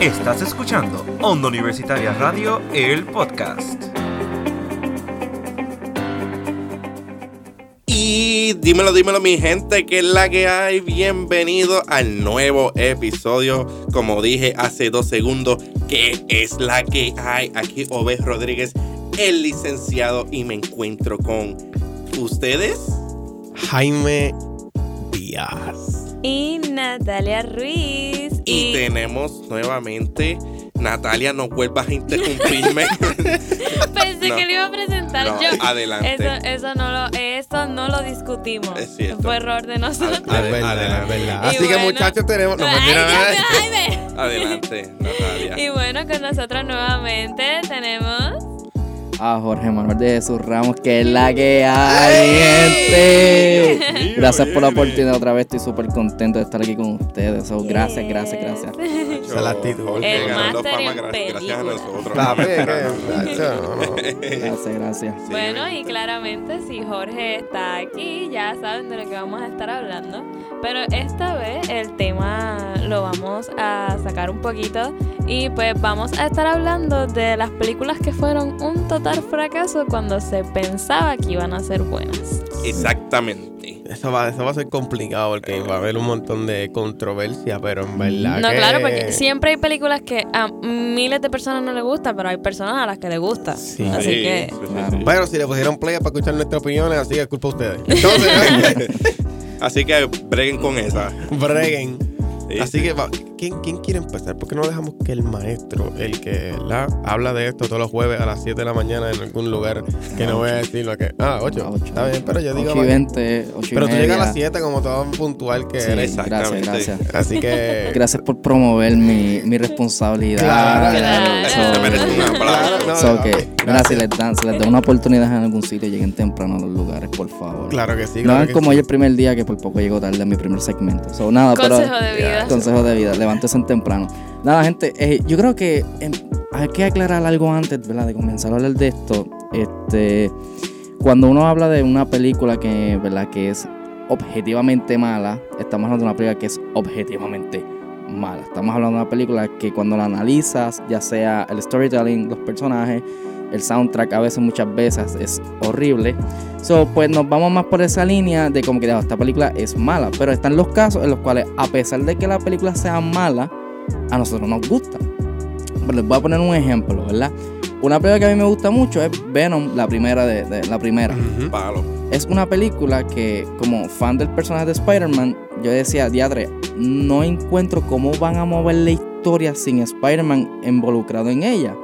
Estás escuchando Onda Universitaria Radio, el podcast. Y dímelo, dímelo mi gente, que es la que hay. Bienvenido al nuevo episodio. Como dije hace dos segundos, que es la que hay. Aquí Obed Rodríguez, el licenciado, y me encuentro con ustedes. Jaime Díaz. Y Natalia Ruiz. Y, tenemos nuevamente. Natalia, no vuelvas a interrumpirme. Pensé No. que lo iba a presentar No, yo. adelante. Eso, eso, no lo, eso no lo discutimos. Es cierto. Fue error de nosotros. Ade- Es verdad, Así que muchachos tenemos... No, Ay, Jaime. Adelante, Natalia. Y bueno, con nosotros nuevamente tenemos. A Jorge Manuel de Jesús Ramos, que es la que hay, gente. Gracias por la oportunidad otra vez, estoy súper contento de estar aquí con ustedes. So, gracias, gracias, gracias. Esa es la actitud. Jorge El ganando máster fama en gracias, gracias a nosotros. Gracias, gracias. Sí. Bueno, y claramente si Jorge está aquí, ya saben de lo que vamos a estar hablando. Pero esta vez el tema lo vamos a sacar un poquito y pues vamos a estar hablando de las películas que fueron un total fracaso cuando se pensaba que iban a ser buenas. Exactamente. Eso va, eso va a ser complicado porque va a haber un montón de controversia, pero en verdad No, que- claro, porque siempre hay películas que a miles de personas no les gustan, pero hay personas a las que les gusta. Sí. Así Sí, que sí, sí, Claro. sí. Pero si le pusieron play para escuchar nuestras opiniones, así que es culpa de ustedes. Entonces, Así que breguen con esa. breguen. Sí, Así sí. que, va, ¿quién, ¿quién quiere empezar? ¿Por qué no dejamos que el maestro, el que ¿verdad? habla de esto todos los jueves a las 7 de la mañana en algún lugar, que no voy a decir lo que... Ah, 8. A ocho. Está bien, pero yo digo... 8 y 20, 8 y Pero tú media. llegas a las 7 como todo puntual que Sí, eres. gracias, Exactamente. gracias. Así que... Gracias por promover mi, mi responsabilidad. Claro, Claro. Eso se merece un aplauso. Claro, no, So no, que, ok, mira, gracias. si les, dan, si les dan una oportunidad en algún sitio, lleguen temprano a los lugares, por favor. Claro que sí. no claro hagan que como sí. yo el primer día que por poco llego tarde a mi primer segmento. So, nada, consejo pero, de vida. Consejo de vida, levántese en temprano. Nada, gente, eh, yo creo que em, hay que aclarar algo antes, ¿verdad? De comenzar a hablar de esto. Este, cuando uno habla de una película que, ¿verdad? Que es objetivamente mala, estamos hablando de una película que es objetivamente mala. Estamos hablando de una película que cuando la analizas, ya sea el storytelling, los personajes, el soundtrack, a veces, muchas veces es horrible. So, pues nos vamos más por esa línea de como que "Ah, esta película es mala. Pero están los casos en los cuales, a pesar de que la película sea mala, a nosotros nos gusta. Pero les voy a poner un ejemplo, ¿verdad? Una película que a mí me gusta mucho es Venom, la primera de, de- la primera. Palo. Es una película que, como fan del personaje de Spider-Man, yo decía, diadre, no encuentro cómo van a mover la historia sin Spider-Man involucrado en ella.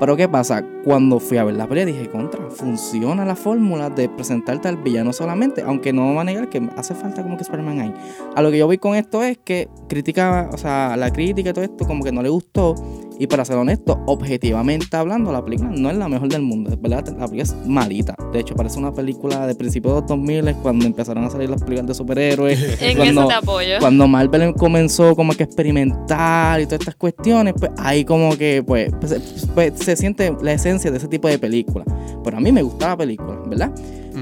Pero ¿qué pasa? Cuando fui a ver la película dije, contra, funciona la fórmula de presentarte al villano solamente, aunque no me va a negar que hace falta como que Spider-Man ahí. A lo que yo voy con esto es que critica, o sea, la crítica y todo esto como que no le gustó. Y para ser honesto, objetivamente hablando, la película no es la mejor del mundo. Verdad, la película es malita. De hecho, parece una película de principios de los 2000 cuando empezaron a salir las películas de superhéroes. En cuando, eso te apoyo. cuando Marvel comenzó como que a experimentar y todas estas cuestiones, pues ahí como que pues, pues, pues, se siente la esencia de ese tipo de película. Pero a mí me gusta la película, ¿verdad?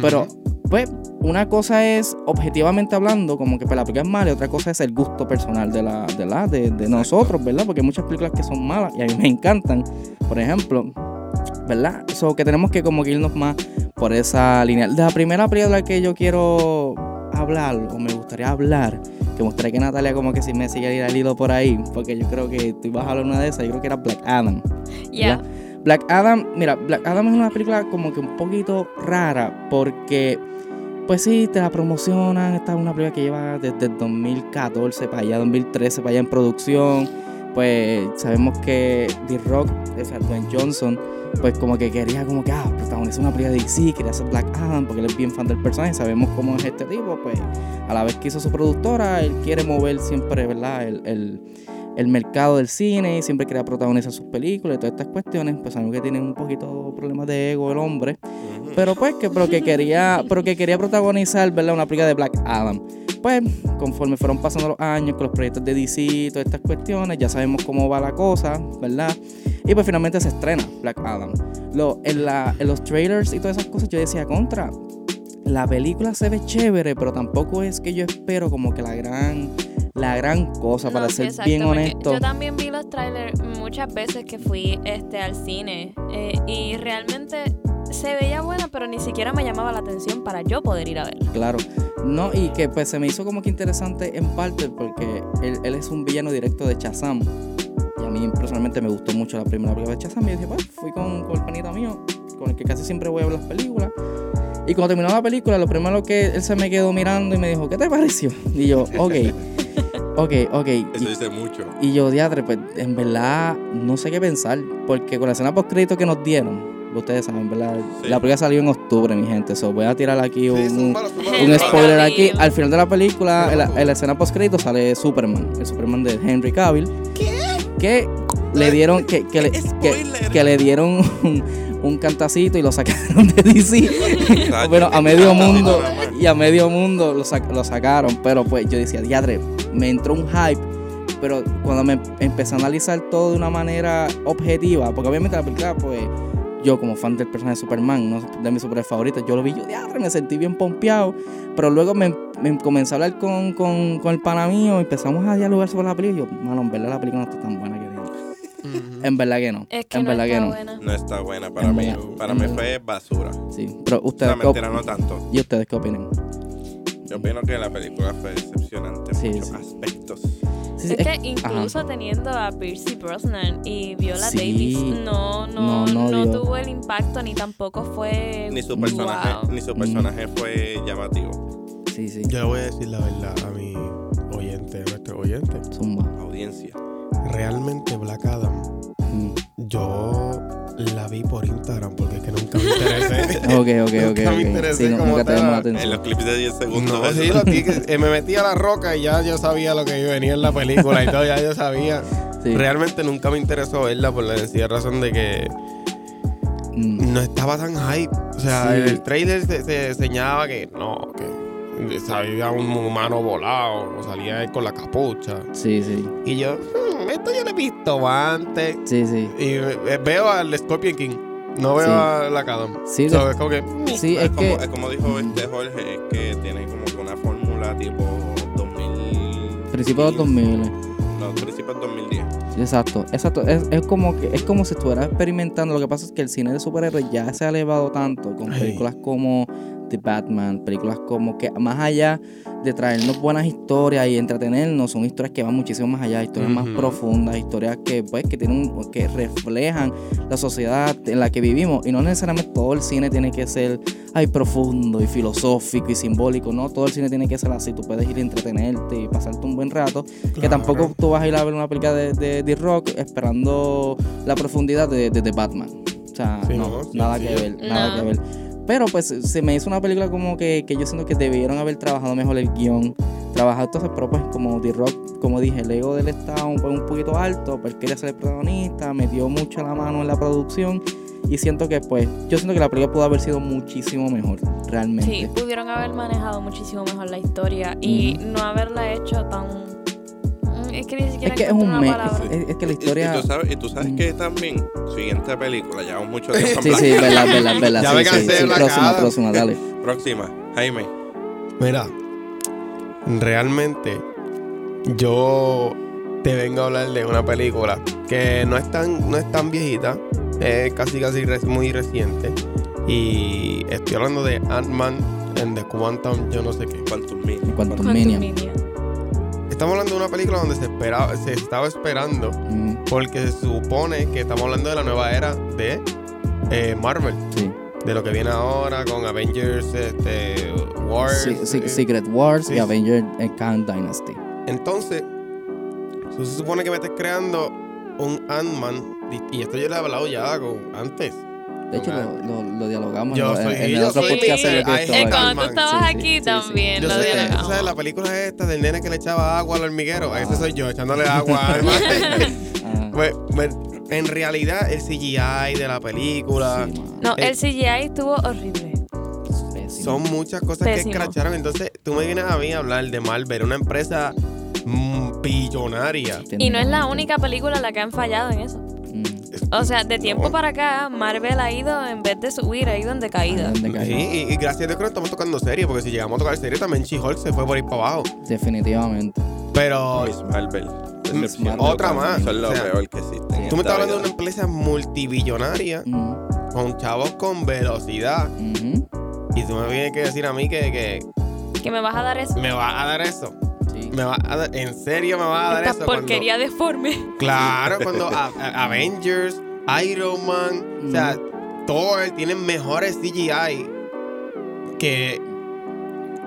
Pero, pues, una cosa es, objetivamente hablando, como que la película es mala, y otra cosa es el gusto personal de, la, de, la, de, de nosotros, ¿verdad? Porque hay muchas películas que son malas y a mí me encantan. Por ejemplo, ¿verdad? So, que tenemos que como que irnos más por esa línea. De la primera película que yo quiero hablar, o me gustaría hablar, que gustaría que Natalia como que si me sigue el hilo por ahí, porque yo creo que tú ibas a hablar una de esas, yo creo que era Black Adam. Ya. Black Adam, mira, Black Adam es una película como que un poquito rara porque, pues sí, te la promocionan, esta es una película que lleva desde el 2014 para allá, 2013 para allá en producción, pues sabemos que The Rock, o sea, Dwayne Johnson, pues como que quería como que, ah, protagonizar una película de DC, quería hacer Black Adam porque él es bien fan del personaje, sabemos cómo es este tipo, pues a la vez que hizo su productora, él quiere mover siempre, ¿verdad? El, el mercado del cine y siempre quería protagonizar sus películas y todas estas cuestiones, pues sabemos que tiene un poquito problemas de ego el hombre, pero pues que, pero que quería, pero que quería protagonizar, ¿verdad? Una película de Black Adam. Pues, conforme fueron pasando los años con los proyectos de DC y todas estas cuestiones, ya sabemos cómo va la cosa, ¿verdad? Y pues finalmente se estrena Black Adam. Lo, en, la, en los trailers y todas esas cosas yo decía, contra, la película se ve chévere, pero tampoco es que yo espero como que la gran la gran cosa, para No, ser exacto, bien honesto. Yo también vi los trailers muchas veces que fui este, al cine eh, y realmente se veía buena, pero ni siquiera me llamaba la atención para yo poder ir a verla. Claro. No, y que pues se me hizo como que interesante en parte porque él, él es un villano directo de Shazam. Y a mí personalmente me gustó mucho la primera película de Shazam. Y yo dije, pues, fui con, con el panita mío, con el que casi siempre voy a ver las películas. Y cuando terminó la película, lo primero que él se me quedó mirando y me dijo, ¿qué te pareció? Y yo, ok, ok, ok. Eso Y, dice mucho. y yo, diadre, pues en verdad no sé qué pensar. Porque con la escena post crédito que nos dieron, ustedes saben, ¿verdad? Sí. La película salió en octubre, mi gente. So, voy a tirar aquí un, Sí, un- zúmbalo, zúmbalo, un zúmbalo. spoiler aquí. Al final de la película, en la, Zúmbalo. en la escena post crédito sale Superman, el Superman de Henry Cavill. Que le dieron, que, que, le, que, que le dieron un, un cantacito y lo sacaron de DC. Exacto. Pero a medio mundo y a medio mundo lo, sac- lo sacaron. Pero pues yo decía, diadre, me entró un hype. Pero cuando me empecé a analizar todo de una manera objetiva, porque obviamente la película, pues yo como fan del personaje de Superman, de mis superhéroes favoritos, yo lo vi, yo diadre, me sentí bien pompeado. Pero luego me, me comencé a hablar con, con, con el pana mío, empezamos a dialogar sobre la película. Y yo, mano, en verdad la película no está tan buena que digo. En verdad que no. Es que en no verdad está que no. buena. No está buena para En mí. verdad, Para en mí verdad. fue basura. Sí, pero ustedes, No, ¿qué mentira, op- no tanto. ¿y ustedes qué opinan? Yo opino que la película fue decepcionante en Sí, muchos sí. aspectos. Sí, sí, Es que ajá. incluso teniendo a Percy Brosnan y Viola Sí. Davis, no, no, No, no tuvo el impacto ni tampoco fue. Ni su personaje, Wow. ni su Mm. personaje fue llamativo. Sí, sí. Yo le voy a decir la verdad a mi oyente, a nuestro oyente. Zumba. Audiencia. Realmente Black Adam, Mm. yo la vi por Ok, ok, ok. Nunca me interesé Sí, no, como nunca te llamó la tal. En los clips de 10 segundos. No, sí, eh, me metí a la roca y ya yo sabía lo que venía en la película y todo, ya yo sabía. Sí. Realmente nunca me interesó verla por la sencilla razón de que Mm. no estaba tan hype. O sea, Sí. en el trailer se, se enseñaba que no, que salía un humano volado o salía él con la capucha. Sí, sí. Y yo, "Hmm, esto yo lo he visto antes. Sí, sí. Y veo al Scorpion King. No veo Sí. a la Adam. Sí, So, de- es como que. sí, es, es como, que. es como dijo este Jorge, es que tiene como que una fórmula tipo 2000. Principio de los 2000. No, principios 2010. Sí, Exacto, exacto. Es, es como que es como si estuviera experimentando. Lo que pasa es que el cine de superhéroes ya se ha elevado tanto con Ay. películas como The Batman, películas como que más allá de traernos buenas historias y entretenernos, son historias que van muchísimo más allá, historias más profundas, historias que pues que tienen que reflejan la sociedad en la que vivimos y no necesariamente todo el cine tiene que ser ay profundo y filosófico y simbólico, no, todo el cine tiene que ser así, tú puedes ir a entretenerte y pasarte un buen rato que tampoco tú vas a ir a ver una película de, de, de rock esperando la profundidad de, de, de Batman. O sea, Sí, no, no, sí, nada sí. que ver, nada No. que ver. Pero pues se me hizo una película como que, que yo siento que debieron haber trabajado mejor el guion. Trabajado entonces, pero pues como The Rock, como dije, el ego del estaba un, un poquito alto, él quería ser el protagonista, metió mucho la mano en la producción. Y siento que pues, yo siento que la película pudo haber sido muchísimo mejor, realmente. Sí, pudieron haber manejado muchísimo mejor la historia y no haberla hecho tan. Es que ni Es siquiera que es un una me- palabra. es, es que la Y- historia... Y, tú sabes, y tú sabes Mm. que también, siguiente película, llevamos mucho tiempo en Sí, sí, verdad, verdad, verdad. Ya sí, me sí, sí, próxima, próxima, dale. Próxima, Jaime. Mira, realmente yo te vengo a hablar de una película que no es tan, no es tan viejita, es casi casi re- muy reciente. Y estoy hablando de Ant-Man and the Quantum, yo no sé qué. Quantum Mania. En cuanto a Quantumania. Minion. Estamos hablando de una película donde se esperaba, se estaba esperando, Mm, porque se supone que estamos hablando de la nueva era de eh, Marvel. sí. De lo que viene ahora con Avengers, este, Wars. Sí, sí, eh, Secret Wars y Avengers and Khan Dynasty. Entonces, se supone que me estés creando un Ant-Man. Y y esto yo le he hablado ya con, antes. De hecho, lo, lo, lo dialogamos Yo en, soy- en el yo otro soy- podcast Sí, cuando tú estabas sí, sí, aquí sí, sí. también Yo lo dialogamos. sabes, la película es esta del nene que le echaba agua al hormiguero. A ese Ah. soy yo, echándole agua al mate. Ah, Pues, pues, en realidad, el CGI de la película. No, el CGI estuvo horrible. Pésimo. son muchas cosas que escracharon. Entonces, tú me vienes a mí a hablar de Marvel, una empresa mm, billonaria. Y no es la única película la que han fallado en eso. O sea, de tiempo No. para acá, Marvel ha ido, en vez de subir, ha ido en decaída. Sí, y, y gracias a Dios que no estamos tocando serie, porque si llegamos a tocar serie también She-Hulk se fue por ahí para abajo. Definitivamente. Pero Miss Marvel. Miss Marvel. otra más. Eso es lo O sea, peor que existe. tú me estás hablando de una empresa multibillonaria con chavos con velocidad. Y tú me vienes que decir a mí que, que Que me vas a dar eso. me vas a dar eso. Me va a dar, ¿En serio me vas a dar Esta eso? Cuando- porquería deforme. claro, cuando a- a- Avengers, Iron Man, o sea, Thor tienen mejores CGI que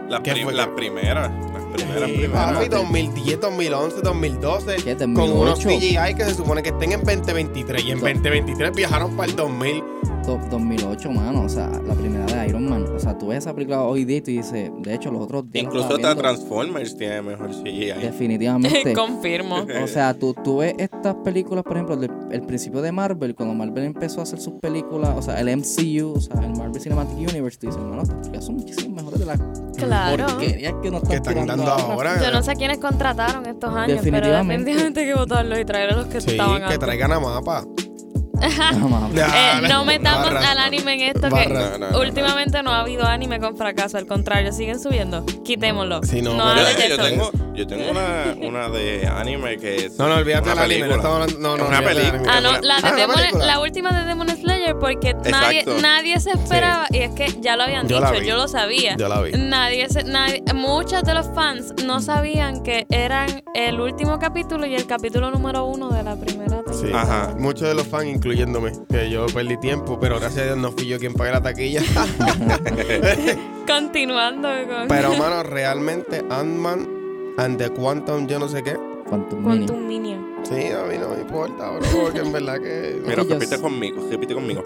Las, ¿Qué prim- fue? las primeras. Las primeras, Sí, primeras. papi, 2010, 2011, 2012. ¿Qué, Con unos 2008? CGI que se supone que estén en 2023. Y en No. 2023 viajaron para el 2000. Do- 2008, mano. O sea, la primera de Iron Man. O sea, tú ves esa película hoy día y tú dices, de hecho, los otros días. Incluso hasta Transformers tiene mejor CGI. Definitivamente. Confirmo. O sea, tú, tú ves estas películas, por ejemplo, el principio de Marvel, cuando Marvel empezó a hacer sus películas, o sea, el MCU, o sea, el Marvel Cinematic Universe, tú dices, hermano, estas películas son muchísimo mejores de las Claro. porquerías que nos Que están, están dando ahora. Yo no sé quiénes contrataron estos años, pero Definitivamente. definitivamente hay que votarlos y traer a los que Sí, estaban que antes. traigan a mapa. No. Eh, no metamos Barra. al anime en esto Barra. que No, no, no, últimamente no ha habido anime con fracaso, al contrario, siguen subiendo. Quitémoslo. Sí, no, yo, yo tengo, yo tengo una, una de anime que es No, no, olvídate una del anime. No, no, no, una película. Ah, no, la, de Ah, Demon- película. la última de Demon Slayer, porque nadie, nadie se esperaba, y es que ya lo habían Yo la dicho, yo lo sabía. Yo la vi. Nadie, se- nadie, muchos de los fans no sabían que eran el último capítulo y el capítulo número uno de la primera Sí. temporada. Ajá. Muchos de los fans, incluyéndome, que yo perdí tiempo, pero gracias a Dios no fui yo quien pagué la taquilla. Continuando con pero, mano, realmente Ant-Man and the Quantum, yo no sé qué. Quantum. Quantum. Sí, a mí no me importa, bro, porque en verdad que. Mira, Ellos- repite conmigo, repite conmigo.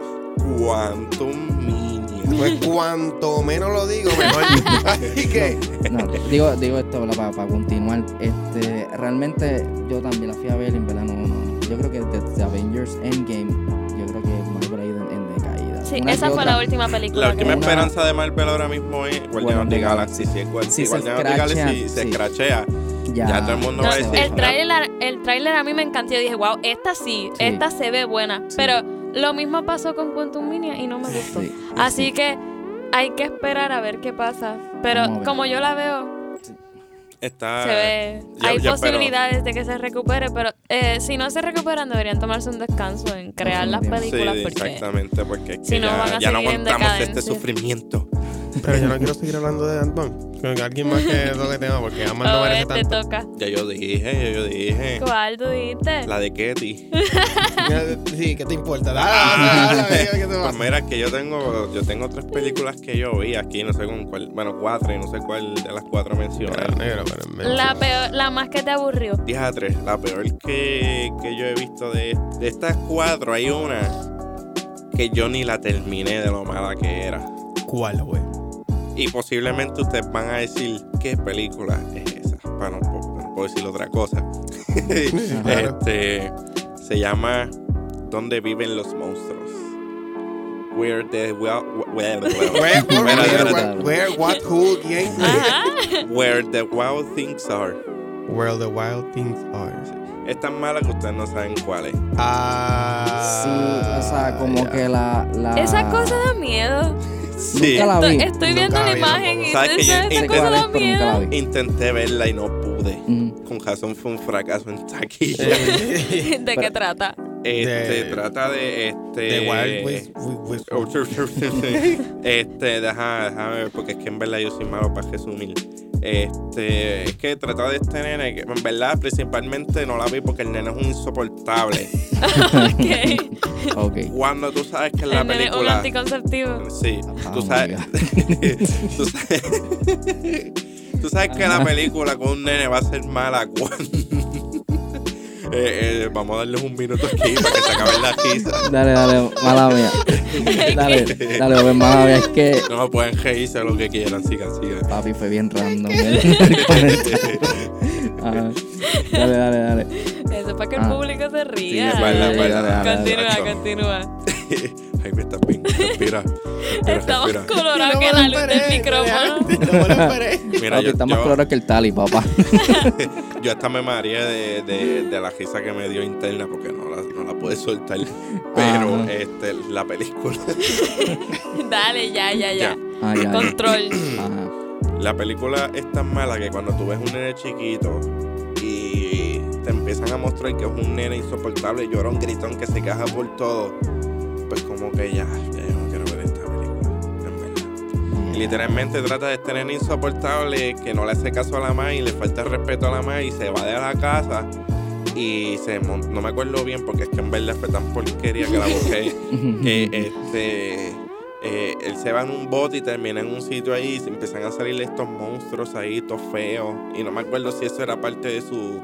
Quantum Mania. Pues cuanto menos lo digo, mejor. Así que. No, digo, digo esto ¿verdad? para, continuar. Este, realmente yo también la fui a ver, en verdad, no, no. Yo creo que desde Avengers Endgame, yo creo que Marvel ha ido en, en decaída. Sí, Una esa fue otra- la última película. La que última Una- esperanza de Marvel ahora mismo es Guardian of the Galaxy. Si, Si Guardian of the Galaxy se escrachea, Ya, ya todo el mundo No, va a decir. el tráiler el tráiler a mí me encantó. Yo dije, wow, esta sí, Sí. esta se ve buena. Sí. Pero lo mismo pasó con Quantum Mania y no me gustó. Sí, Así sí. que hay que esperar a ver qué pasa. Pero como yo la veo, Está. se ve. ya- hay ya, posibilidades de que se recupere, pero eh, si no se recuperan, deberían tomarse un descanso en crear las películas. Sí, porque exactamente, porque es que si no, ya, van a ya no aguantamos este sufrimiento. Pero yo no quiero seguir hablando de Ant-Man. Con alguien más que toque tema, porque Ant-Man no merece te tanto. toca. Ya yo dije, ya yo dije. ¿Cuál tú dijiste? La de Ketty. Sí, ¿qué te importa? Dale, dale, dale, dale, ¿qué te Pues mira, que yo tengo, yo tengo tres películas que yo vi aquí, no sé con cuál, bueno, cuatro y no sé cuál de las cuatro mencioné. Pero en. La peor, la más que te aburrió. Dije a tres, la peor que, que yo he visto de, de estas cuatro, hay una que yo ni la terminé de lo mala que era. ¿Cuál, güey? Y posiblemente ustedes van a decir qué película es esa. Para no, no puedo decir otra cosa. Claro. este se llama ¿Dónde viven los monstruos? Where the well, well, well, Where, where, where, where, what, who, quién? Where the wild things are. Where the wild things are. Es tan mala que ustedes no saben cuál es. Ah. Sí, o sea, como ya. que la, la... Esa cosa da miedo. Sí. Nunca la Estoy, vi. estoy viendo Nunca la la vi imagen y ¿Sabes que yo intenté cosa nunca la vi. Intenté verla y no pude. Mm. Con razón fue un fracaso en taquilla. ¿De qué trata? Este De- trata de este. The Wild West. West- este, deja, déjame ver, porque es que en verdad yo soy malo para resumir. Este, es que trata de este nene, que en verdad principalmente no la vi porque el nene es un insoportable. Ok. Ok. Cuando tú sabes que en la El nene, un película. anticonceptivo. Sí, Oh tú my sabes. tú sabes. tú sabes que la película con un nene va a ser mala cuando. Eh, eh, vamos a darles un minuto aquí para que se acabe la risa. Dale, dale, mala mía. Dale, dale, pues, mala mía. Es que No pueden reírse lo que quieran, sigan, sigan. papi fue bien random. Ajá. Dale, dale, dale. Eso es para que el Ah. público se ría. es verdad, es verdad, dale, dale, Continúa, dale. continúa. Ay, me estás bien. Respira. Respira, Estamos respira. colorados que la luz del micrófono. No me. Mira, yo, está más yo, que el tali, papá. yo hasta me mareé de, de, de la risa que me dio interna porque no la, no la pude soltar. Pero Ajá. este, la película. Dale, ya, ya, ya. Ya. Ah, ya. Control. Ajá. La película es tan mala que cuando tú ves un nene chiquito te empiezan a mostrar que es un nene insoportable, llora un gritón que se queja por todo, pues como que ya, ya yo no quiero ver esta película, en verdad. Y literalmente trata de este nene insoportable que no le hace caso a la madre y le falta respeto a la madre y se va de la casa y se no me acuerdo bien porque es que en verdad fue tan porquería que la busqué que este eh, él se va en un bote y termina en un sitio ahí y se empiezan a salir estos monstruos ahí, todos feos. Y no me acuerdo si eso era parte de su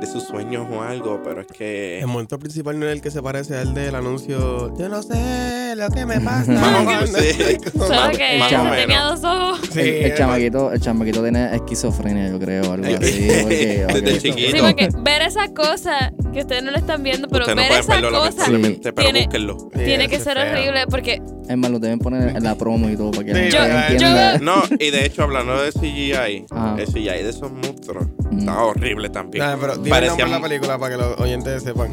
de sus sueños o algo, pero es que El momento principal no es el que se parece al del anuncio. Yo no sé lo que me pasa. Más o menos, sí. Como- Solo que más o ella menos. tenía dos ojos. Sí, el, el chamaquito, el chamaquito tiene esquizofrenia, yo creo, algo así. Porque, Desde chiquito. Sí, porque ver esa cosa que ustedes no lo están viendo, pero Ustedes no ver pueden esa cosa pero tiene- búsquenlo. Sí, tiene que ser feo. horrible porque Es más, lo deben poner en la promo y todo para que la Sí, gente yo- entienda. No, y de hecho, hablando de CGI, Ajá. el CGI de esos monstruos Mm. estaba horrible también. Nada, pero dime el nombre de Parecían- la película para que los oyentes sepan.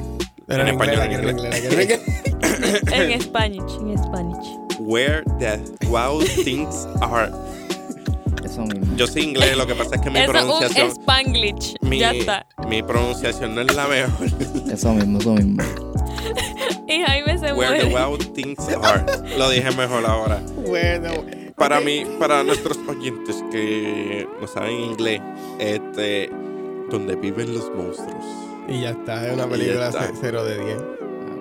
Pero En en, español, inglés. en inglés. en Spanish, en Spanish. Where the wow things are. Eso mismo. Yo sé inglés, lo que pasa es que mi Eso es un pronunciación. Spanglish. Mi, Ya está. mi pronunciación no es la mejor. Eso mismo, eso mismo. Y Jaime se Where the wow things are. Lo dije mejor ahora. Bueno, Para ok. mí, para nuestros oyentes que no saben inglés, este, donde viven los monstruos. Y ya está, es una película está. 0 de 10.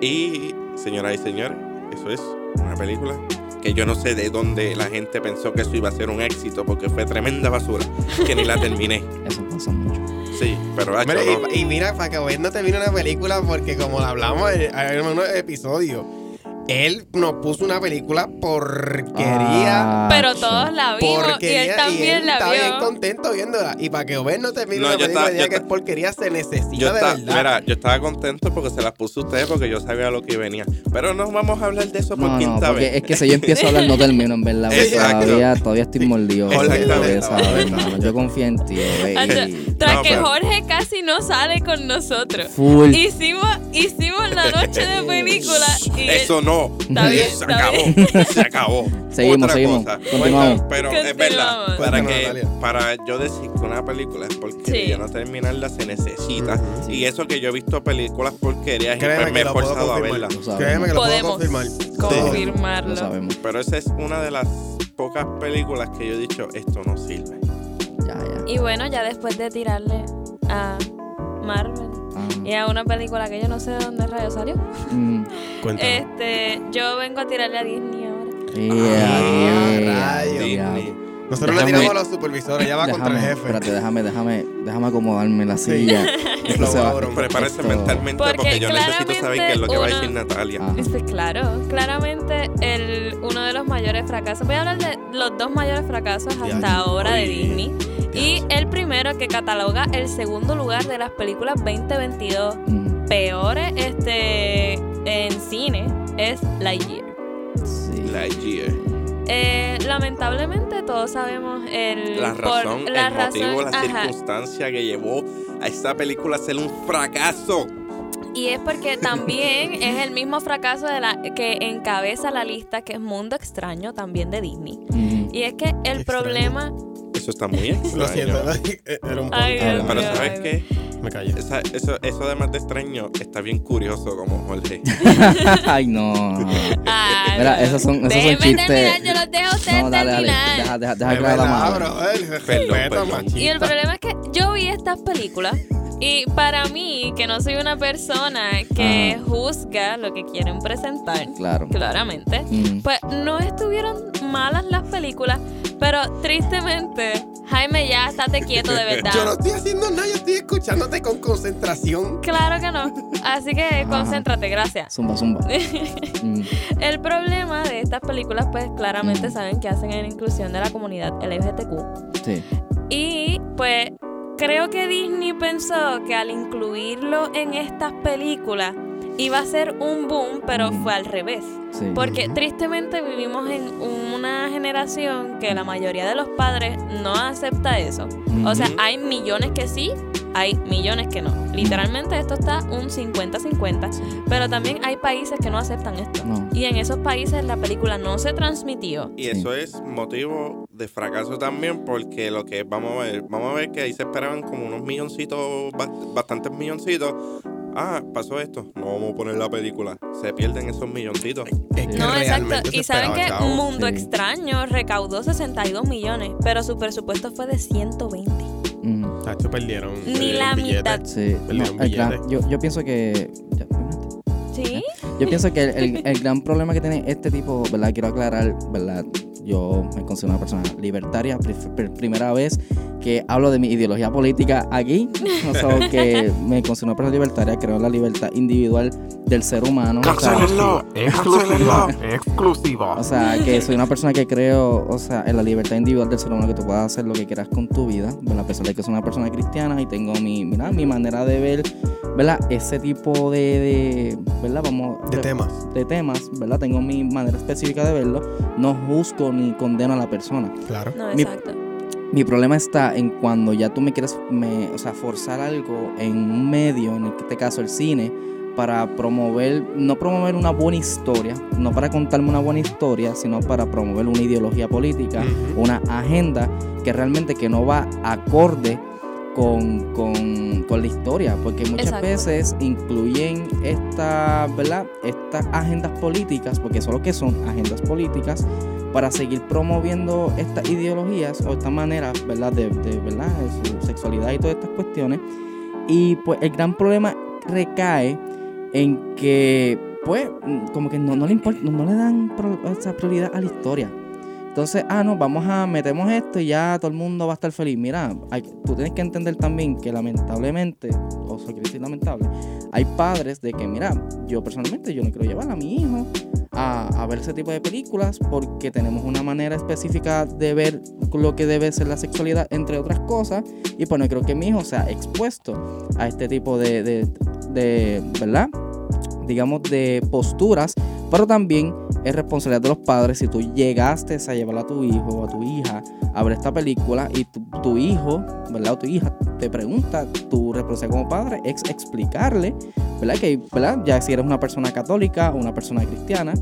Y, señoras y señores, eso es una película que yo no sé de dónde la gente pensó que eso iba a ser un éxito porque fue tremenda basura que ni la terminé. Eso pasa mucho. Sí, pero Mira, no. y, y mira, para que hoy no termine una película, porque como lo hablamos en, en unos episodios, él nos puso una película porquería. Ah, Pero todos la vimos y él también él la está bien contento viéndola. Y para que Obed no termine No, la yo película estaba- y que es porquería, se necesita Yo, de estaba- verdad. mira, yo estaba contento porque se las puse a ustedes porque yo sabía lo que venía. Pero no vamos a hablar de eso por No, no, quinta porque vez. es que si yo empiezo a hablar no termino, en verdad. Todavía, todavía estoy mordido. Yo confío en ti. Antes- Tras No, que pero- Jorge casi no sale con nosotros. Full. Hicimos, hicimos la noche de película y él- Eso no. Está bien, se está acabó. bien. Se acabó. Seguimos, Otra seguimos. cosa. Continuamos. Pero es verdad. Para, que, para yo decir que una película es porquería, Sí. no terminarla se necesita. Y eso que yo he visto películas porquerías y Créeme me he esforzado a sabemos. Créeme que lo Podemos puedo confirmar. Lo confirmarlo. sabemos. Pero esa es una de las pocas películas que yo he dicho, esto no sirve. Ya, ya. Y bueno, ya después de tirarle a Marvel y a una película que yo no sé de dónde rayo salió, mm, Cuéntame. este, yo vengo a tirarle a Disney ahora. yeah, Ah, yeah, rayos. yeah. Disney. Nosotros déjame- le tiramos a los supervisores, ya va contra el Déjame, jefe. espérate, déjame, déjame, déjame acomodarme la silla. Esto se va-. Prepárese esto- mentalmente porque, Porque yo necesito saber qué es lo que va a decir claramente Natalia. Ah. Pues claro, claramente el, uno de los mayores fracasos. Voy a hablar de los dos mayores fracasos hasta ahora de. Disney. Y el primero que cataloga el segundo lugar de las películas 2022 Mm, peores este, en cine es Lightyear. sí. Lightyear. Eh, lamentablemente todos sabemos el La por- razón, la el motivo, la ajá. circunstancia que llevó a esta película a ser un fracaso. Y es porque también es el mismo fracaso de la que encabeza la lista que es Mundo Extraño también de Disney. Mm, Y es que el Extraño. problema Eso está muy extraño. Lo siento, era un Ay, punto. Dios Pero. ¿sabes qué? Me callé. Esa- eso, eso además de extraño está bien curioso como Jorge. Ay, no. Ay, Mira, esos son, esos son chistes. Los dejo ustedes No, dale, dale. terminar. Deja, deja, deja De que la Perdón, respeta, perdón. machista. Y el problema es que yo vi estas películas y para mí, que no soy una persona que juzga lo que quieren presentar, Claro. claramente, Mm, pues no estuvieron malas las películas, pero tristemente, Jaime, ya estate quieto de verdad. Yo no estoy haciendo nada, yo estoy escuchándote con concentración. Claro que no. Así que concéntrate, gracias. Zumba, zumba. Mm, El problema de estas películas, pues claramente Mm. saben que hacen en inclusión de la comunidad LGBTQ. sí. Y pues creo que Disney pensó que al incluirlo en estas películas iba a ser un boom, pero fue al revés. Sí. Porque tristemente vivimos en una generación que la mayoría de los padres no acepta eso. O sea, hay millones que sí, hay millones que no. Literalmente esto está un 50-50. Pero también hay países que no aceptan esto. No. Y en esos países la película no se transmitió. Y eso es motivo de fracaso también, porque lo que vamos a ver, vamos a ver que ahí se esperaban como unos milloncitos, bast- bastantes milloncitos. Ah, pasó esto, no vamos a poner la película. Se pierden esos milloncitos. Es que No, exacto. Y saben que. Mundo Sí. Extraño recaudó 62 millones, pero su presupuesto fue de 120. Tacho, perdieron. Ni la billetes. mitad. Sí, Perdieron no, el gran- yo, yo pienso que. ya, ¿Sí? Yo pienso que el, el- el gran problema que tiene este tipo, ¿verdad? Quiero aclarar, ¿verdad? Yo me considero una persona libertaria, pri- pri- primera vez que hablo de mi ideología política aquí. O sea, que me considero una persona libertaria, creo en la libertad individual del ser humano. O sea, exclusiva, exclusiva. o sea, que soy una persona que creo, o sea, en la libertad individual del ser humano, que tú puedas hacer lo que quieras con tu vida, ¿verdad? A pesar de que soy una persona cristiana y tengo mi, mira, mi manera de ver, ¿verdad? Ese tipo de, de ¿verdad? Vamos, De temas. de temas, ¿verdad? Tengo mi manera específica de verlo. No juzgo ni condeno a la persona. Claro. No, exacto. Mi problema está en cuando ya tú me quieres, me, o sea, forzar algo en un medio, en este caso el cine, para promover, no promover una buena historia, no para contarme una buena historia, sino para promover una ideología política, una agenda que realmente que no va acorde con, con, con la historia, porque muchas Exacto. veces incluyen esta, ¿verdad? estas agendas políticas, porque eso es lo que son agendas políticas, para seguir promoviendo estas ideologías o esta manera, ¿verdad? De, ¿verdad? su sexualidad y todas estas cuestiones. Y pues el gran problema recae en que, pues, como que no, no le importa, no, le dan sea, prioridad a la historia. Entonces, ah, no, vamos a metemos esto y ya todo el mundo va a estar feliz. Mira, hay- tú tienes que entender también que lamentablemente, o sea, quiero decir lamentable, hay padres de que, mira, yo personalmente yo no quiero llevar a mi hijo a, ver ese tipo de películas porque tenemos una manera específica de ver lo que debe ser la sexualidad, entre otras cosas, y pues no creo que mi hijo sea expuesto a este tipo de, de, de ¿verdad? Digamos, de posturas, pero también es responsabilidad de los padres si tú llegaste a llevar a tu hijo o a tu hija a ver esta película y tu, hijo, ¿verdad? O tu hija te pregunta, tu responsabilidad como padre es explicarle, ¿verdad? Que, ¿verdad? Ya si eres una persona católica o una persona cristiana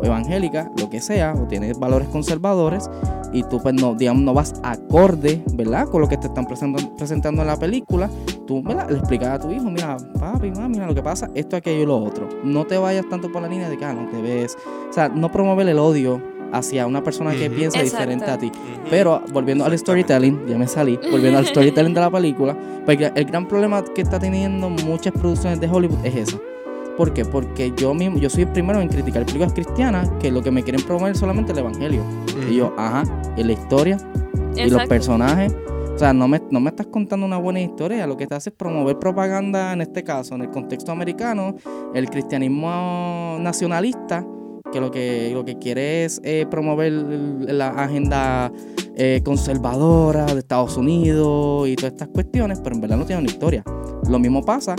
o evangélica, lo que sea, o tienes valores conservadores y tú pues no, digamos, no vas acorde, ¿verdad? Con lo que te están presentando, presentando en la película, tú, ¿verdad? Le explicas a tu hijo, mira, papi, mamá, mira lo que pasa, esto, aquello y lo otro. No te vayas tanto por la línea de que, ah, no te ves. O sea, no promover el odio hacia una persona que piensa Exacto. diferente a ti. Pero volviendo al storytelling, ya me salí, volviendo al storytelling de la película, porque el gran problema que está teniendo muchas producciones de Hollywood es esa. ¿Por qué? Porque yo mismo, yo soy el primero en criticar películas cristianas que lo que me quieren promover es solamente el evangelio. Y yo, ajá, y la historia, y los personajes. O sea, no me, no me estás contando una buena historia, lo que te hace es promover propaganda, en este caso, en el contexto americano, el cristianismo nacionalista, que lo que, lo que quiere es eh, promover la agenda eh, conservadora de Estados Unidos y todas estas cuestiones, pero en verdad no tiene una historia. Lo mismo pasa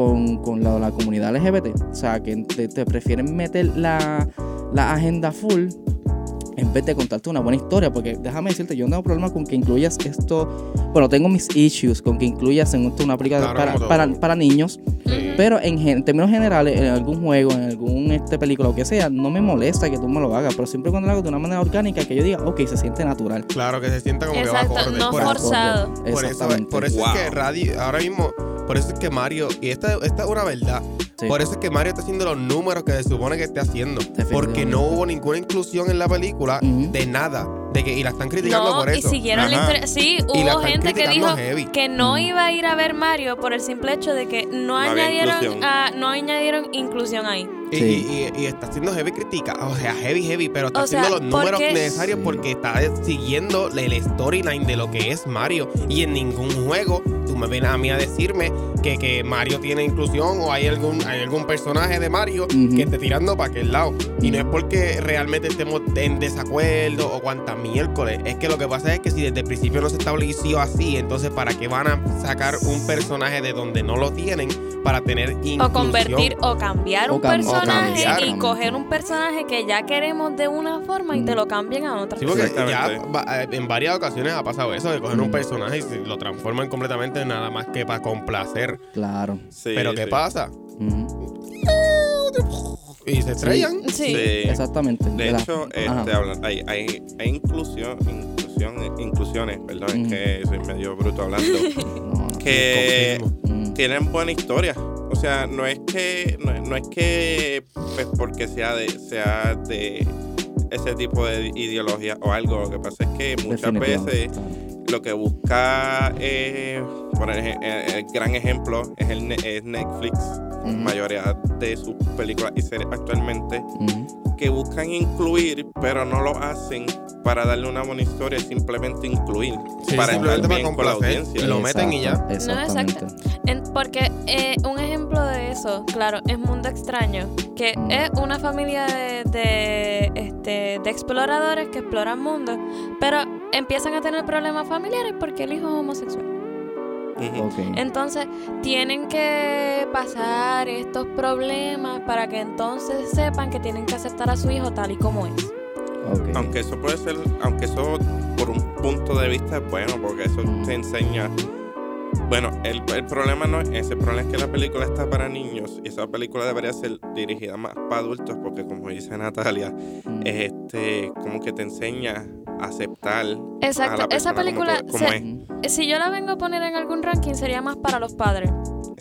con, con la, la comunidad LGBT. O sea, que te, te prefieren meter la, la agenda full en vez de contarte una buena historia, porque déjame decirte, yo no tengo problema con que incluyas esto, bueno, tengo mis issues con que incluyas en esto una película Claro, para, niños. Pero en, gen- en términos generales, en algún juego, en algún este, película, lo que sea, no me molesta que tú me lo hagas, pero siempre cuando lo hago de una manera orgánica, que yo diga, ok, se siente natural. Claro que se sienta como Exacto, que va acorde. no por, forzado. por eso, por eso Wow. es que Radio, ahora mismo, por eso es que Mario, y esta, esta es una verdad, Sí. por eso es que Mario está haciendo los números que se supone que esté haciendo. Porque no hubo ninguna inclusión en la película de nada. De que, y la están criticando No, por y eso. siguieron la historia. Sí, Y hubo gente que dijo heavy. que no Mm. iba a ir a ver Mario por el simple hecho de que no, había añadieron ah, no añadieron inclusión ahí. Y, Sí. y- y- y está haciendo heavy crítica, o sea, heavy, heavy, pero está O sea, haciendo los números porque- necesarios Sí. porque está siguiendo el storyline de lo que es Mario. Y en ningún juego tú me vienes a mí a decirme que, que Mario tiene inclusión o hay algún, hay algún personaje de Mario que esté tirando para aquel lado. Y no es porque realmente estemos en desacuerdo o cuanta miércoles. Es que lo que pasa es que si desde el principio no se estableció así, entonces ¿para qué van a sacar un personaje de donde no lo tienen para tener inclusión? O convertir o cambiar O un cam- personaje cambiar. y coger un personaje que ya queremos de una forma y te Mm. lo cambian a otra. Sí, porque Exactamente. ya va- eh, en varias ocasiones ha pasado eso, de coger un Mm. personaje y lo transforman completamente en nada más que para complacer. Claro. Sí, Pero ¿qué sí. pasa? Ujú. Y se estrellan. Sí. Sí. Exactamente. De la- hecho, este, hay, hay, hay inclusión, inclusión inclusiones, perdón, Mm. es que soy medio bruto hablando, No, no. que Confirmo. Mm, tienen buena historia. O sea, no es que no, no es que pues porque sea de sea de ese tipo de ideología o algo. Lo que pasa es que muchas veces lo que busca, eh, el, el gran ejemplo es, el, es Netflix. Mayoría de sus películas y series actualmente. Que buscan incluir, pero no lo hacen para darle una buena historia, simplemente incluir. Sí, para estar simplemente para bien con la audiencia. Lo meten y ya. Exacto, No, Exactamente. En- porque eh, un ejemplo de eso, claro, es Mundo Extraño, que Mm. es una familia de, de, este, de exploradores que exploran mundos, pero empiezan a tener problemas familiares porque el hijo es homosexual. Entonces tienen que pasar estos problemas para que entonces sepan que tienen que aceptar a su hijo tal y como es. Aunque eso puede ser, aunque eso por un punto de vista es bueno, porque eso te enseña. Bueno, el, el problema no es ese, el problema es que la película está para niños y esa película debería ser dirigida más para adultos, porque como dice Natalia, Mm. este, como que te enseña aceptar. a Exacto, la esa persona película, tú- como se- es. Ujú. si yo la vengo a poner en algún ranking, sería más para los padres.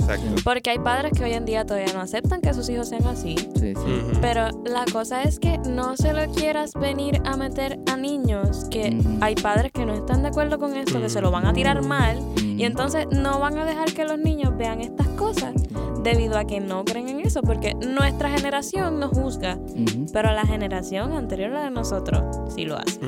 Exacto. Porque hay padres que hoy en día todavía no aceptan que sus hijos sean así. Sí, sí. Ujú. Pero la cosa es que no se lo quieras venir a meter a niños, que hay padres que no están de acuerdo con esto, que se lo van a tirar mal, y entonces no van a dejar que los niños vean estas cosas debido a que no creen en eso, porque nuestra generación nos juzga, pero la generación anterior a la de nosotros sí lo hace.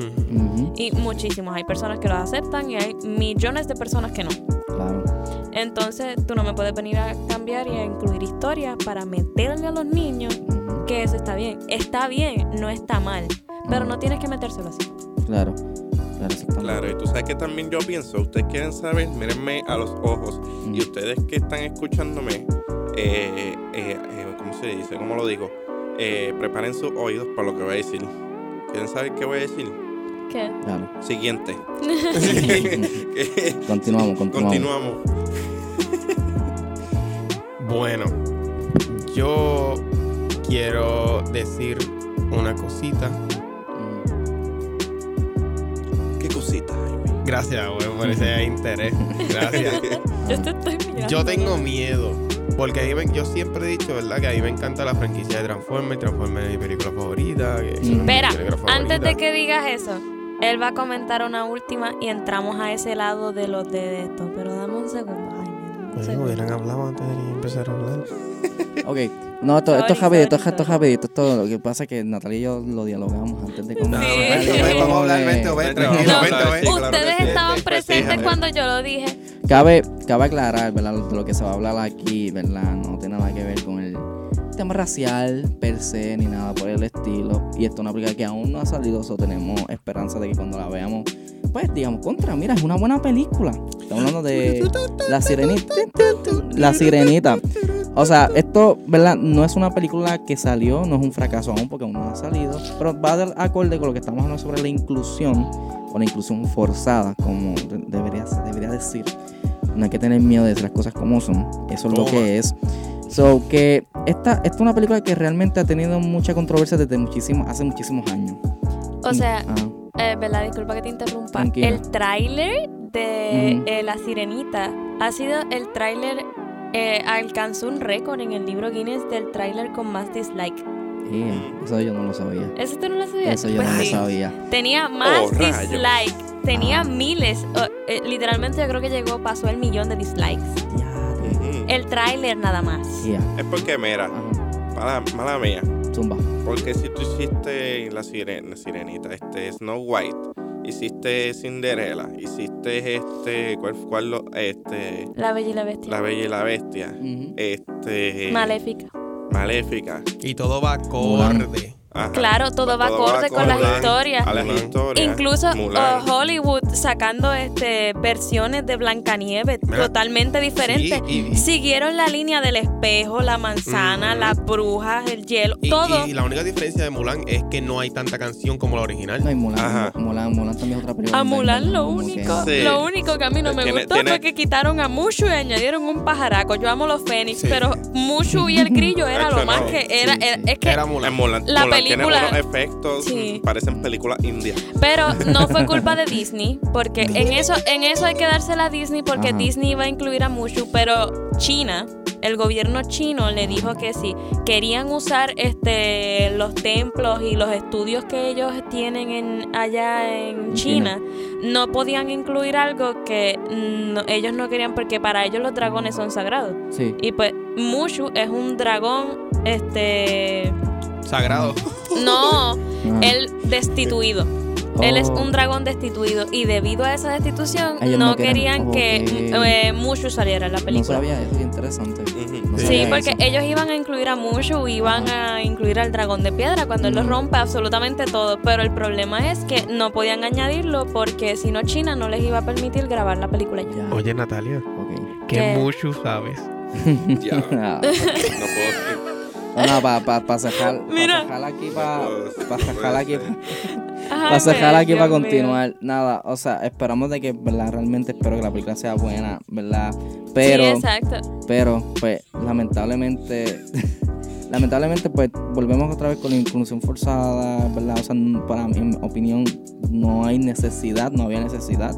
Y muchísimos, hay personas que lo aceptan y hay millones de personas que no. Claro. Entonces tú no me puedes venir a cambiar y a incluir historias para meterle a los niños que eso está bien. Está bien, no está mal. Pero no tienes que metérselo así. Claro. Claro. Claro, y tú sabes que también yo pienso, ustedes quieren saber, mírenme a los ojos y ustedes que están escuchándome, eh, eh, eh, ¿cómo se dice? ¿Cómo lo digo? Eh, preparen sus oídos para lo que voy a decir. ¿Quieren saber qué voy a decir? ¿Qué? Claro. Siguiente. Continuamos, continuamos. Continuamos. Bueno, yo quiero decir una cosita. Ujú. ¿Qué cosita, Jaime? Gracias, güey, por ese interés. Gracias. Yo te estoy mirando. Yo tengo miedo. Porque a mí me- yo siempre he dicho, ¿verdad? Que a mí me encanta la franquicia de Transformers. Transformers es mi película favorita. que es mi Espera, favorita. Antes de que digas eso, él va a comentar una última y entramos a ese lado de los de esto. Pero dame un segundo, Pues segundo. hubieran hablado antes de empezar a hablar. Ok, no, esto, esto es rapidito, esto es rapidito. Esto, lo que pasa es que Natalia y yo lo dialogamos antes de comenzar. Sí. vente, vamos a hablar, vente, vente, tranquilo, No, vente, vente. Sí, Ustedes sí. estaban sí, presentes cuando yo lo dije. Cabe, cabe aclarar, ¿verdad? Lo que se va a hablar aquí, ¿verdad? No tiene nada que ver con el tema racial per se, ni nada por el estilo. Y esto es una película que aún no ha salido, so tenemos esperanza de que cuando la veamos, pues digamos, contra, mira, es una buena película. Estamos hablando de La Sirenita. La Sirenita. O sea, esto, ¿verdad? No es una película que salió, no es un fracaso aún porque aún no ha salido, pero va de acorde con lo que estamos hablando sobre la inclusión o la inclusión forzada, como de- debería, debería decir. No hay que tener miedo de decir las cosas como son. Eso es lo que es. So que esta, esta es una película que realmente ha tenido mucha controversia desde muchísimo, hace muchísimos años. O sea, Ah, eh, ¿verdad? Disculpa que te interrumpa. Tranquila. El tráiler de Ujú. eh, La Sirenita ha sido el tráiler... eh, alcanzó un récord en el libro Guinness del tráiler con más dislike. yeah, eso yo no lo sabía. ¿Eso tú no lo sabías? Eso yo Pues no lo sí. sabía. Tenía más Oh, rayos. dislikes. Tenía Ah. miles. o, eh, literalmente yo creo que llegó, pasó el millón de dislikes. Ujú. El tráiler nada más. yeah. Es porque, mira, mala, mala mía. Zumba. Porque si tú hiciste la, siren- la sirenita, este Snow White, hiciste Cinderella, hiciste este, ¿cuál, cuál lo, este, La Bella y la Bestia. La Bella y la Bestia, este, Maléfica. Maléfica. Y todo va acorde. Ajá. Claro, todo va acorde con las historias. A las historias. Incluso uh, Hollywood sacando este versiones de Blancanieves Mira, totalmente diferentes. Sí, y, y- Siguieron la línea del espejo, la manzana, las brujas, el hielo, y- todo. y la única diferencia de Mulan es que no hay tanta canción como la original. No, y Mulan, Ajá. Mulan, Mulan también es otra película. A Mulan lo que- único, Sí. lo único que a mí no me Tiene- gustó tiene- fue que quitaron a Mushu y añadieron un pajaraco. Yo amo los Fénix, Sí. pero Mushu y el grillo era lo más no. que era, Sí, era- sí. es que Era Mulan. Mulan. la Mulan tiene unos efectos, Sí. parecen películas indias. Pero no fue culpa de Disney, porque en eso, en eso hay que dársela a Disney, porque Ajá. Disney iba a incluir a Mushu, pero China, el gobierno chino le dijo que sí, querían usar este los templos y los estudios que ellos tienen en, allá en China, no podían incluir algo que no- ellos no querían porque para ellos los dragones son sagrados. Sí. Y pues Mushu es un dragón, este, Sagrado. no, Ajá. él destituido. Él es Oh. un dragón destituido y debido a esa destitución Ellos no, no querían- querían que eh, Mushu saliera en la No película. sabía eso, qué interesante. No Sí, porque eso. ellos iban a incluir a Mushu, iban a incluir al dragón de piedra cuando él lo rompe absolutamente todo, pero el problema es que no podían añadirlo porque si no China no les iba a permitir grabar la película ya. Oye, Natalia, Ok. ¿qué ¿Qué? mucho sabes? Ya, no Ah, puedo. No, no, para pa, pa sacar, Mira. aquí, para pa sacar aquí, para sacar aquí, Dios para continuar. Nada, o sea, esperamos de que, ¿verdad? Realmente espero que la película sea buena, ¿verdad? Pero, sí, exacto. pero, pues, lamentablemente, lamentablemente, pues, volvemos otra vez con la inclusión forzada, ¿verdad? O sea, para mi opinión, no hay necesidad, no había necesidad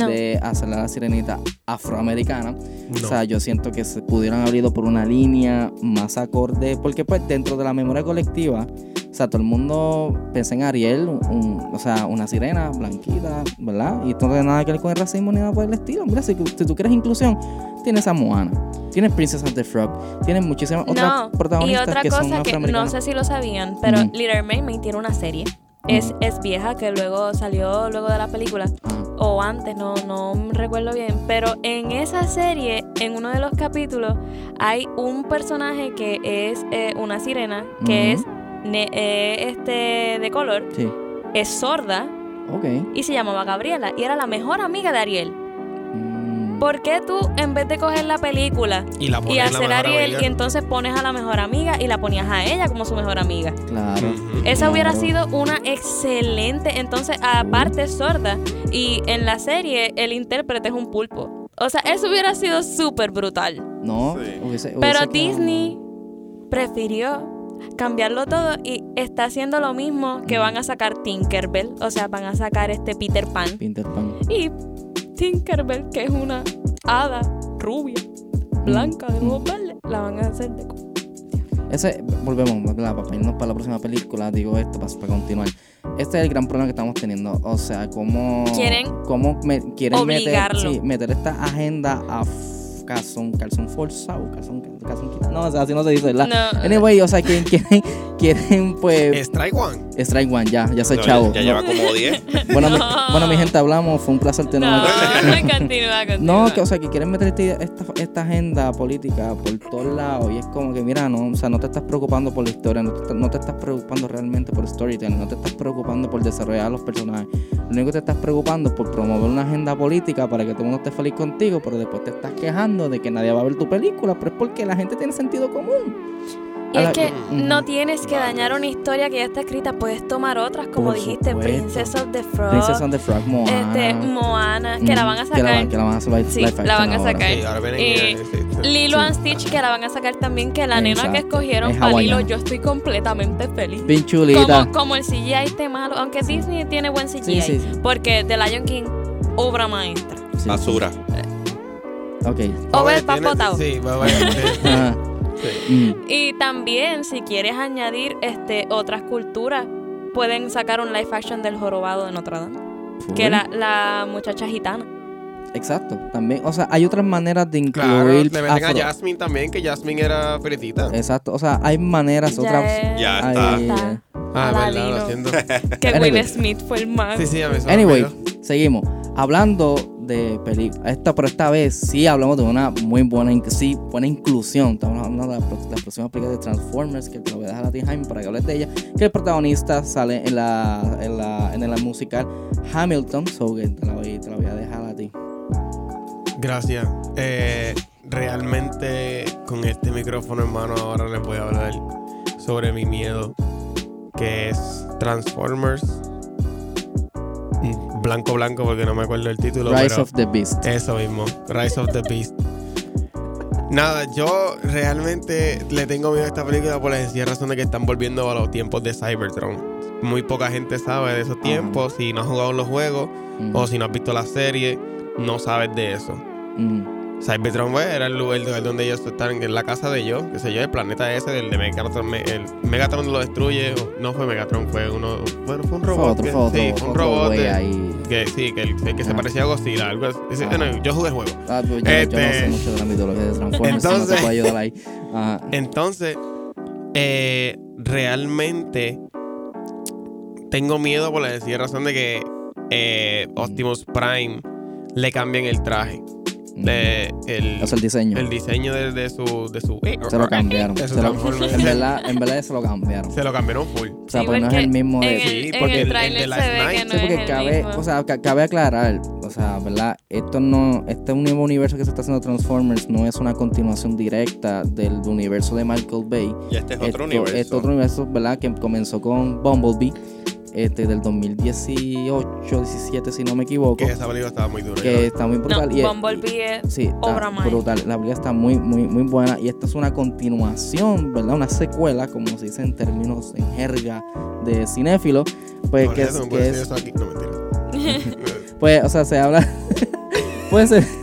No. de hacer la sirenita afroamericana. No. O sea, yo siento que se pudieran haber ido por una línea más acorde, porque pues dentro de la memoria colectiva, o sea, todo el mundo piensa en Ariel, un- o sea, una sirena blanquita, ¿verdad? Y esto no tiene nada que ver con el racismo ni nada por el estilo. Mira, si, si tú quieres inclusión, tienes a Moana, tienes Princess and the Frog, tienes muchísimas otras No, y otra que son cosa que no sé si lo sabían, pero Ujú. Little Mermaid tiene una serie. Es, es vieja, que luego salió luego de la película. O antes, no, no recuerdo bien, pero en esa serie, en uno de los capítulos, hay un personaje que es eh, una sirena, que es ne- eh, este de color, sí, es sorda ok. y se llamaba Gabriela y era la mejor amiga de Ariel. Mm, ¿Por qué tú, en vez de coger la película Y la hacer Ariel amiga. y entonces pones a la mejor amiga y la ponías a ella como su mejor amiga? Claro. Esa hubiera sido una excelente, entonces aparte es sorda y en la serie el intérprete es un pulpo. O sea, eso hubiera sido súper brutal. No, Sí. hubiese- Pero quedado- Disney prefirió cambiarlo todo y está haciendo lo mismo que van a sacar Tinkerbell, o sea, van a sacar este Peter Pan Peter Pan. y Tinkerbell, que es una hada rubia, blanca, de ojos verdes, la van a hacer de Ese, volvemos, ¿verdad? Para irnos para la próxima película, digo esto para, para continuar. Este es el gran problema que estamos teniendo. O sea, cómo. Quieren cómo me, quieren obligarlo. Meter, sí, meter esta agenda a calzón, calzón forzado, calzón, calzón quitado. No, o sea, así no se dice, ¿verdad? No. Anyway, o sea, quieren, quieren, quieren pues. Strike One. Strike One, ya, ya soy No, chavo. Ya, ya No. lleva como 10. Bueno, mi, No. bueno, mi gente, hablamos. Fue un placer tener No, continúa, continúa. no, que, o sea, que quieren meter este- esta, esta agenda política por todos lados y es como que, mira, no, o sea, no te estás preocupando por la historia, no te, estás- no te estás preocupando realmente por storytelling, no te estás preocupando por desarrollar a los personajes. Lo único que te estás preocupando es por promover una agenda política para que todo el mundo esté feliz contigo, pero después te estás quejando de que nadie va a ver tu película, pero es porque la gente tiene sentido común. Y es que no tienes que dañar una historia que ya está escrita, puedes tomar otras, como Por dijiste, supuesto. Princess of the Frog, Princess and the Frog, Moana. este, Moana, que la van a sacar, que la van a live- Sí, la van a sacar. Sí, ahora vienen Y eh, sí. Lilo and Stitch, que la van a sacar también, que la nena que escogieron Es para Lilo, yo estoy completamente feliz. Bien chulita. Como, como el CGI esté malo, aunque Disney tiene buen CGI, Sí, sí, sí. porque The Lion King, obra maestra. Sí. Basura. Ok. O Oye, ver, vas tiene- botado. Sí, va, sí. Mm. Y también, si quieres añadir este otras culturas, pueden sacar un live action del jorobado de Notre Dame. Que la, la muchacha gitana. Exacto, también, o sea, hay otras maneras de incluir Claro, le meten a Jasmine también, que Jasmine era pretita. Exacto, o sea, hay maneras, Ya otras. es- Ya hay- está. está. Ah, verdad, lo siento. Que Anyway. Will Smith fue el más. Sí, sí, a mí se me Anyway, seguimos. Hablando de películas, esta, pero esta vez sí hablamos de una muy buena, sí, buena inclusión. Estamos hablando de la, la próxima película de Transformers, que te lo voy a dejar a ti, Jaime, para que hables de ella. Que el protagonista sale en la, en la, en el musical Hamilton, so que te la voy, te la voy a dejar a ti. Gracias. Eh, realmente con este micrófono en mano ahora les voy a hablar sobre mi miedo, que es Transformers. Mm, Blanco, blanco, porque no me acuerdo el título. Rise pero of the Beast. Eso mismo, Rise of the Beast. Nada, yo realmente le tengo miedo a esta película por la sencilla razón de que están volviendo a los tiempos de Cybertron. Muy poca gente sabe de esos tiempos. Si no has jugado los juegos o si no has visto la serie, no sabes de eso. ujú. Cybertron pues, era el lugar donde ellos están, en la casa de ellos, qué sé yo, el planeta ese, del de Megatron. me- el Megatron lo destruye. No fue Megatron, fue uno. Bueno, fue un robot. otro, que- fue otro, sí, fue un robot. güey de- ahí. que sí, que, el- que se parecía a Godzilla. Algo así. Ese- Ajá. no, yo jugué el juego. Ah, yo, yo no sé Este- mucho de la mitología de Transformers, no Entonces- te puedo ayudar ahí. Ajá. Entonces, eh, realmente tengo miedo por la sencilla razón de que eh, Optimus Prime le cambien el traje. De, el, O sea, el diseño. el diseño de, de su. De su se lo cambiaron. de su Se lo- Transformers. en, verdad, en verdad se lo cambiaron. Se lo cambiaron full. O sea, Sí, pues no es el mismo de. Sí, porque el el- el tráiler de Last Night- Sí, porque cabe, mismo. o sea, ca- cabe aclarar, o sea, ¿verdad? Esto no, este nuevo universo que se está haciendo Transformers no es una continuación directa del universo de Michael Bay. Y este es otro Esto- universo. Este otro universo, ¿verdad? Que comenzó con Bumblebee, este, del 2018, 17, si no me equivoco. Que esa película estaba muy dura. Que está muy no, brutal. y Bumblebee es Sí, obra maestra. brutal. La película está muy, muy, muy buena. Y esta es una continuación, ¿verdad? Una secuela, como se dice en términos en jerga de cinéfilo. Pues que, es, no que es- aquí. No, mentira. Pues, o sea, se habla. Puede ser.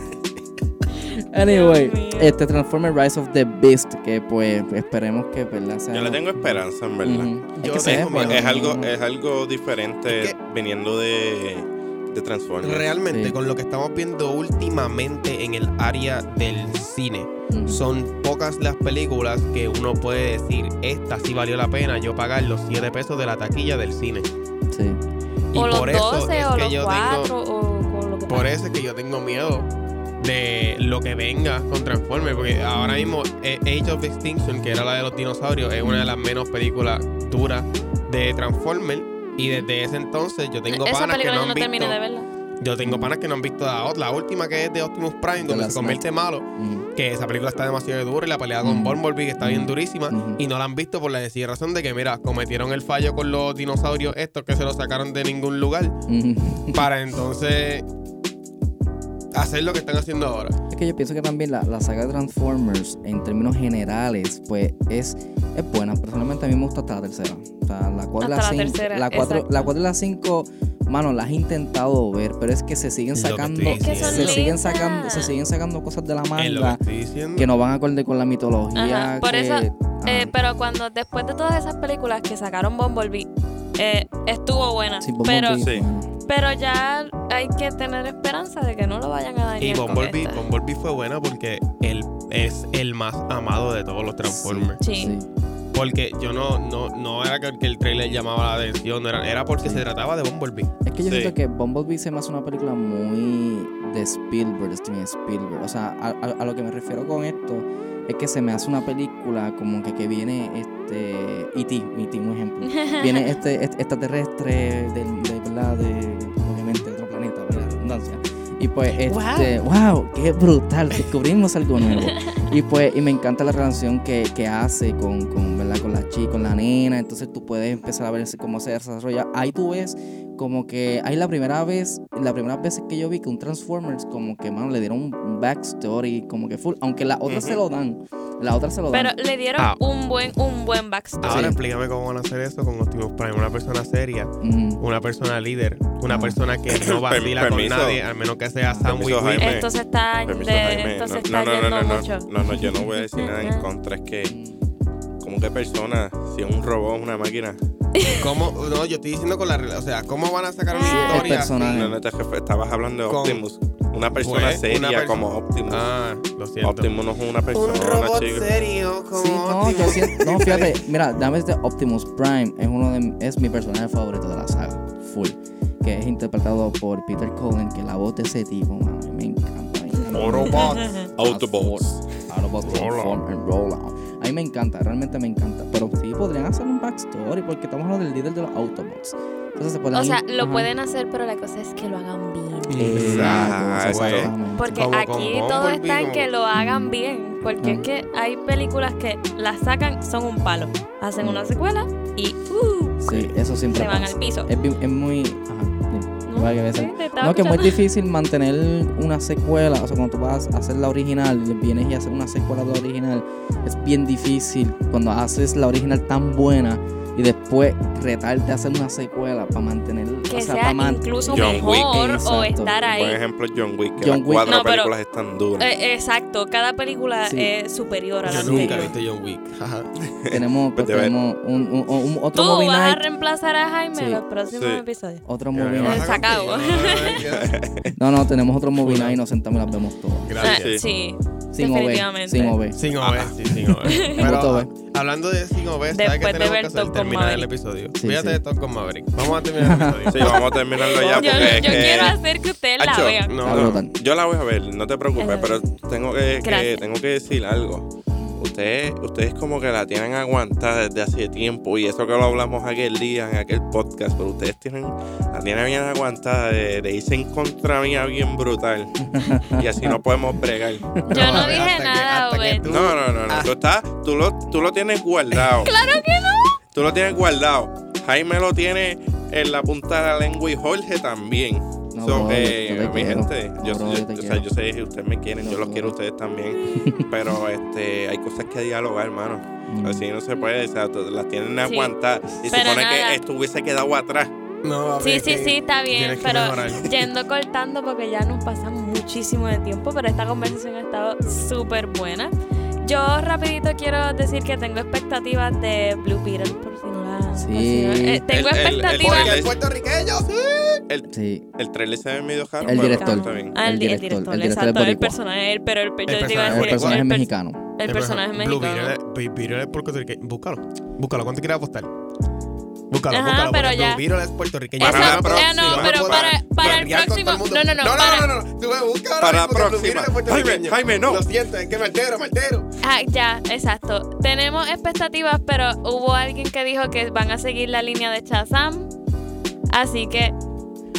Anyway, este Transformer Rise of the Beast, que pues esperemos que, ¿verdad? Sea Yo le tengo esperanza, en verdad. Ujú. Es Yo que tengo Es algo, es algo diferente Es que- viniendo de, de Transformers. Realmente, Sí. con lo que estamos viendo últimamente en el área del cine, son pocas las películas que uno puede decir, esta sí valió la pena yo pagar los 7 pesos de la taquilla del cine. Sí. Y o los por eso 12 es o que los yo 4 tengo, o con lo que por eso es que yo tengo miedo de lo que venga con Transformers, porque ahora mismo eh, Age of Extinction, que era la de los dinosaurios, es una de las menos películas duras de Transformers. Y desde ese entonces yo tengo Esa panas que película no yo han no visto. terminé de verla. Yo tengo panas que no han visto la, la última que es de Optimus Prime, donde se convierte malo. Que esa película está demasiado dura y la pelea con Mm. Bumblebee que está bien durísima. Y no la han visto por la sencilla razón de que, mira, cometieron el fallo con los dinosaurios estos que se los sacaron de ningún lugar. Para entonces hacer lo que están haciendo ahora. Es que yo pienso que también la, la saga de Transformers, en términos generales, pues es, es buena. Personalmente a mí me gusta hasta la tercera. O sea, la 4 y la la 5. tercera, La 4 exacto. la cuatro y la 5, mano, las he intentado ver, pero es que se siguen sacando. Es que se siguen sacando, se siguen sacando cosas de la que manga que no van acorde con la mitología. Ajá, por que- eso, Eh, pero cuando después de todas esas películas que sacaron Bumblebee, eh, estuvo buena. Sí, pero, Bumblebee, Sí. Pero ya hay que tener esperanza de que no lo vayan a dañar. Y con Bumblebee, esta. Bumblebee fue buena porque él es el más amado de todos los Transformers. Sí. Porque yo no, no, no era que que el trailer llamaba la atención, no era, era porque Sí. se trataba de Bumblebee. Es que yo Sí. siento que Bumblebee se me hace una película muy de Spielberg, de Steven Spielberg. O sea, a, a- a lo que me refiero con esto es que se me hace una película como que, que viene este E.T., E.T., un ejemplo. Viene este, este extraterrestre del- de, verdad, de Y pues, este, wow, qué brutal, descubrimos algo nuevo. Y pues, y me encanta la relación que, que hace con, con, ¿verdad? con la chica, con la nena. Entonces tú puedes empezar a ver cómo se desarrolla. Ahí tú ves como que ahí la primera vez, la primera vez que yo vi que un Transformers como que, mano, le dieron un, backstory como que full, aunque la otra se lo dan, la otra se lo Pero dan. le dieron Ah. un buen un buen backstory. Ahora Sí. explícame cómo van a hacer eso con Optimus Prime. Una persona seria, una persona líder, una Ah. persona que no vacila con nadie, al menos que sea Sam. Jaime. esto se está, de- esto se No, está no, no, yendo mucho. no, no, yo no voy a decir nada en contra. Es que, Como que persona, si es un robot, una máquina. ¿Cómo? No, yo estoy diciendo con la O sea, ¿cómo van a sacar una el historia? personaje. No, no te refer- estabas hablando de Con- Optimus. Una persona Pues, seria una perso- como Optimus. Ah, lo siento. Optimus no es una persona, chico. serio como Sí, no, yo siento- no, fíjate, mira, dame este Optimus Prime es uno de es mi personaje favorito de la saga, full, que es interpretado por Peter Cullen, que la voz de ese tipo, mano, me encanta. Autobots. Autobots. Autobots transform and roll out. A mí me encanta, realmente me encanta, pero sí podrían hacer un backstory porque estamos hablando del líder de los Autobots. Entonces se pueden O sea, ir- lo ajá. pueden hacer, pero la cosa es que lo hagan bien. Exacto, Exacto. Porque Como aquí todo está en que lo hagan bien. Porque es que hay películas que las sacan, son un palo. Hacen una secuela y uh, Sí, eso siempre se van pasa. al piso. Es, muy... Ajá, que Sí, No, que es muy difícil mantener una secuela. O sea, cuando tú vas a hacer la original vienes y haces una secuela de la original, es bien difícil cuando haces la original tan buena y después retarte a hacer una secuela para mantener. Que o sea, sea para man- incluso John Wick. mejor o Exacto. estar ahí. buen ejemplo John Wick, que John las Wick. cuatro No, pero- películas están duras. Eh, exacto, cada película Sí. es superior a la Yo nunca he anterior. visto John Wick. Ajá. Tenemos, pues, Pues tenemos un, un- un- otro Tú movie vas a reemplazar a Jaime Sí. en los próximos Sí. episodios. Otro movie night. Se acabó. no, No, tenemos otro movie night y nos sentamos y las vemos todas. Gracias. Ah, sí, Sin OB. Definitivamente. Sin OB. Sin OB, sí, sin OB. Pero OB. hablando de sin OB, ¿sabes Después de ver que hacer? Terminar el Maverick. episodio. Sí, Fíjate sí. de Top con Maverick. Vamos a terminar el episodio. Sí, vamos a terminarlo ya yo porque es yo que- quiero hacer que ustedes la Acho, vean. No. Yo la voy a ver, no te preocupes, pero tengo que, tengo que decir algo. Ustedes, ustedes como que la tienen aguantada desde hace tiempo y eso que lo hablamos aquel día en aquel podcast, pero ustedes tienen, la tienen bien aguantada de, de irse en contra mía bien brutal y así no podemos bregar. Yo no dije nada, hasta que tú- No, no, no, no. Ah. Tú, estás, tú, lo, tú lo tienes guardado. ¡Claro que! Tú lo tienes guardado. Jaime lo tiene en la punta de la lengua y Jorge también. No, So, bro, eh, yo mi quiero. gente, yo, bro, yo- yo te o sea, quiero. yo sé que ustedes me quieren, No, yo los bro. quiero a ustedes también. pero este, hay cosas que dialogar, hermano. Mm. Así no se puede, o sea, las tienen Sí. aguantadas. Y Pero supone nada. que esto hubiese quedado atrás. No, Sí, sí, sí, está bien, pero mejorar. yendo cortando porque ya nos pasamos muchísimo de tiempo, pero esta conversación ha estado súper buena. Yo rapidito quiero decir que tengo expectativas de Blue Beetle, por si no la... si Sí. no- eh, tengo El- el- el- expectativas... El- puertorriqueño, sí. Sí. El trailer se ve medio. El director. bien. Ah, el, El di- el director, director, el director exacto, el personaje, el- pero el, yo El te iba a personaje- decir El personaje es el, mexicano. el personaje es Blue mexicano. Beetle, Blue Beetle es puertorriqueño. Búscalo. Búscalo. ¿Cuánto quieres apostar? Búscalo, Ajá, búscalo. pero ya. Es puertorriqueño. Para la próxima. no, No pero para, para el próximo... No, no, no, no, para... no, no, no. Tú búscalo Para la próxima. Jaime, Jaime, no. Lo siento, es que maltero, maltero. Ah, ya, exacto. Tenemos expectativas, pero hubo alguien que dijo que van a seguir la línea de Shazam. Así que.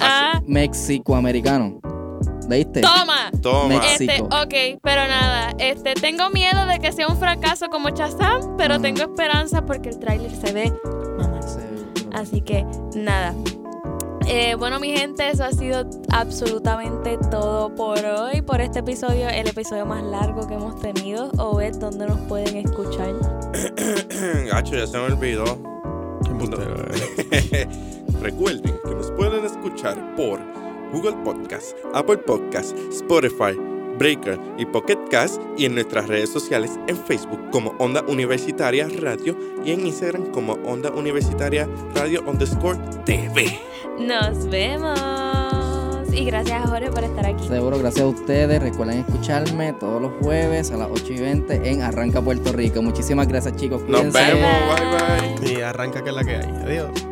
Ah, México-americano. ¿Veiste? toma. Toma. Este, ok, pero nada, este, tengo miedo de que sea un fracaso como Shazam, pero Mm. tengo esperanza porque el tráiler se ve. Así que nada. Eh, bueno, mi gente, eso ha sido absolutamente todo por hoy, por este episodio, el episodio más largo que hemos tenido. O es donde nos pueden escuchar. Gacho, ya se me olvidó. Eh. Recuerden que nos pueden escuchar por Google Podcast, Apple Podcast, Spotify, Breaker y Pocket Cast y en nuestras redes sociales en Facebook como Onda Universitaria Radio y en Instagram como Onda Universitaria Radio underscore TV. Nos vemos. Y gracias a Jorge por estar aquí. Seguro, gracias a ustedes. Recuerden escucharme todos los jueves a las 8 y 20 en Arranca Puerto Rico. Muchísimas gracias, chicos. Nos vemos, bye bye. Y arranca que es la que hay. Adiós.